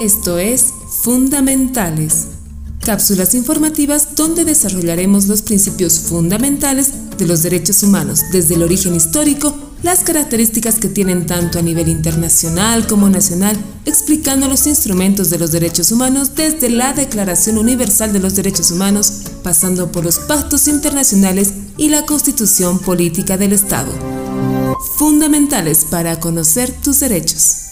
Esto es Fundamentales, cápsulas informativas donde desarrollaremos los principios fundamentales de los derechos humanos desde el origen histórico, las características que tienen tanto a nivel internacional como nacional, explicando los instrumentos de los derechos humanos desde la Declaración Universal de los Derechos Humanos, pasando por los pactos internacionales y la Constitución Política del Estado. Fundamentales para conocer tus derechos.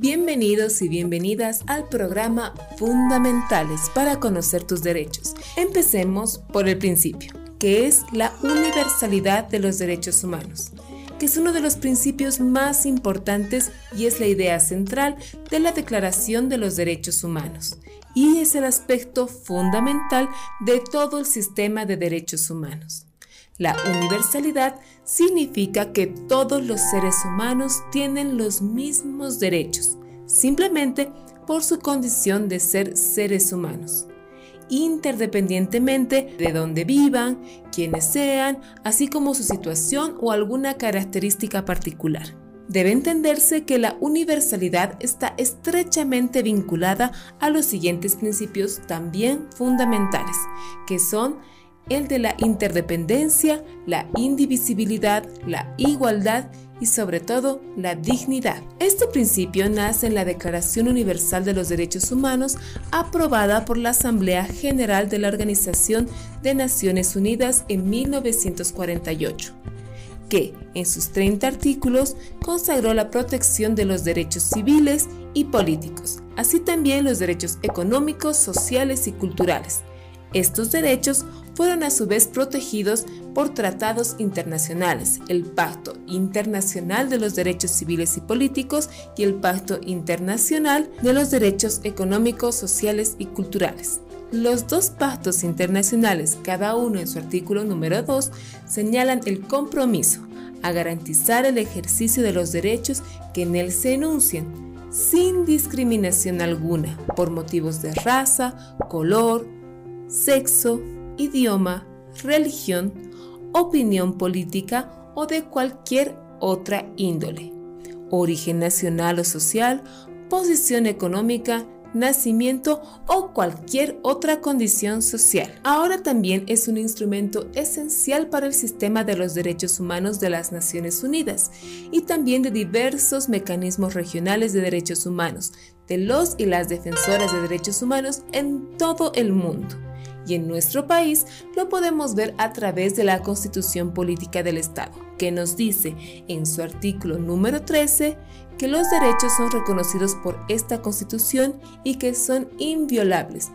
Bienvenidos y bienvenidas al programa Fundamentales para conocer tus derechos. Empecemos por el principio, que es la universalidad de los derechos humanos, que es uno de los principios más importantes y es la idea central de la Declaración de los Derechos Humanos, y es el aspecto fundamental de todo el sistema de derechos humanos. La universalidad significa que todos los seres humanos tienen los mismos derechos, simplemente por su condición de ser seres humanos, interdependientemente de dónde vivan, quiénes sean, así como su situación o alguna característica particular. Debe entenderse que la universalidad está estrechamente vinculada a los siguientes principios también fundamentales, que son el de la interdependencia, la indivisibilidad, la igualdad y sobre todo la dignidad. Este principio nace en la Declaración Universal de los Derechos Humanos aprobada por la Asamblea General de la Organización de Naciones Unidas en 1948 que, en sus 30 artículos, consagró la protección de los derechos civiles y políticos, así también los derechos económicos, sociales y culturales. Estos derechos fueron a su vez protegidos por tratados internacionales, el Pacto Internacional de los Derechos Civiles y Políticos y el Pacto Internacional de los Derechos Económicos, Sociales y Culturales. Los dos pactos internacionales, cada uno en su artículo número 2, señalan el compromiso a garantizar el ejercicio de los derechos que en él se enuncian, sin discriminación alguna, por motivos de raza, color, sexo, idioma, religión, opinión política o de cualquier otra índole, origen nacional o social, posición económica, nacimiento o cualquier otra condición social. Ahora también es un instrumento esencial para el sistema de los derechos humanos de las Naciones Unidas y también de diversos mecanismos regionales de derechos humanos, de los y las defensoras de derechos humanos en todo el mundo y en nuestro país lo podemos ver a través de la Constitución Política del Estado, que nos dice en su artículo número 13 que los derechos son reconocidos por esta Constitución y que son inviolables,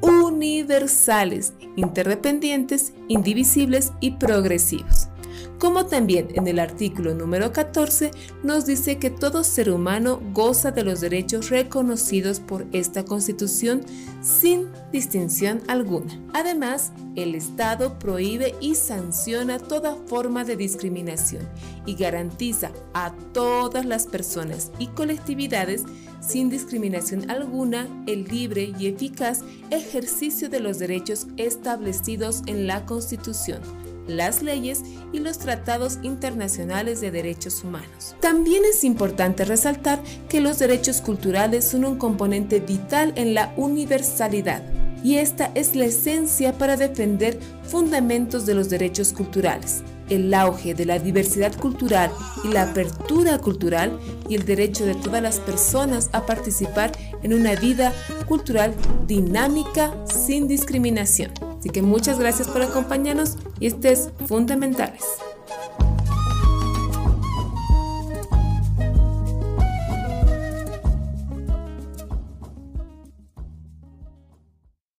universales, interdependientes, indivisibles y progresivos como también en el artículo número 14 nos dice que todo ser humano goza de los derechos reconocidos por esta Constitución sin distinción alguna. Además, el Estado prohíbe y sanciona toda forma de discriminación y garantiza a todas las personas y colectividades sin discriminación alguna el libre y eficaz ejercicio de los derechos establecidos en la Constitución las leyes y los tratados internacionales de derechos humanos. También es importante resaltar que los derechos culturales son un componente vital en la universalidad y esta es la esencia para defender fundamentos de los derechos culturales, el auge de la diversidad cultural y la apertura cultural y el derecho de todas las personas a participar en una vida cultural dinámica sin discriminación. Así que muchas gracias por acompañarnos y estés fundamentales.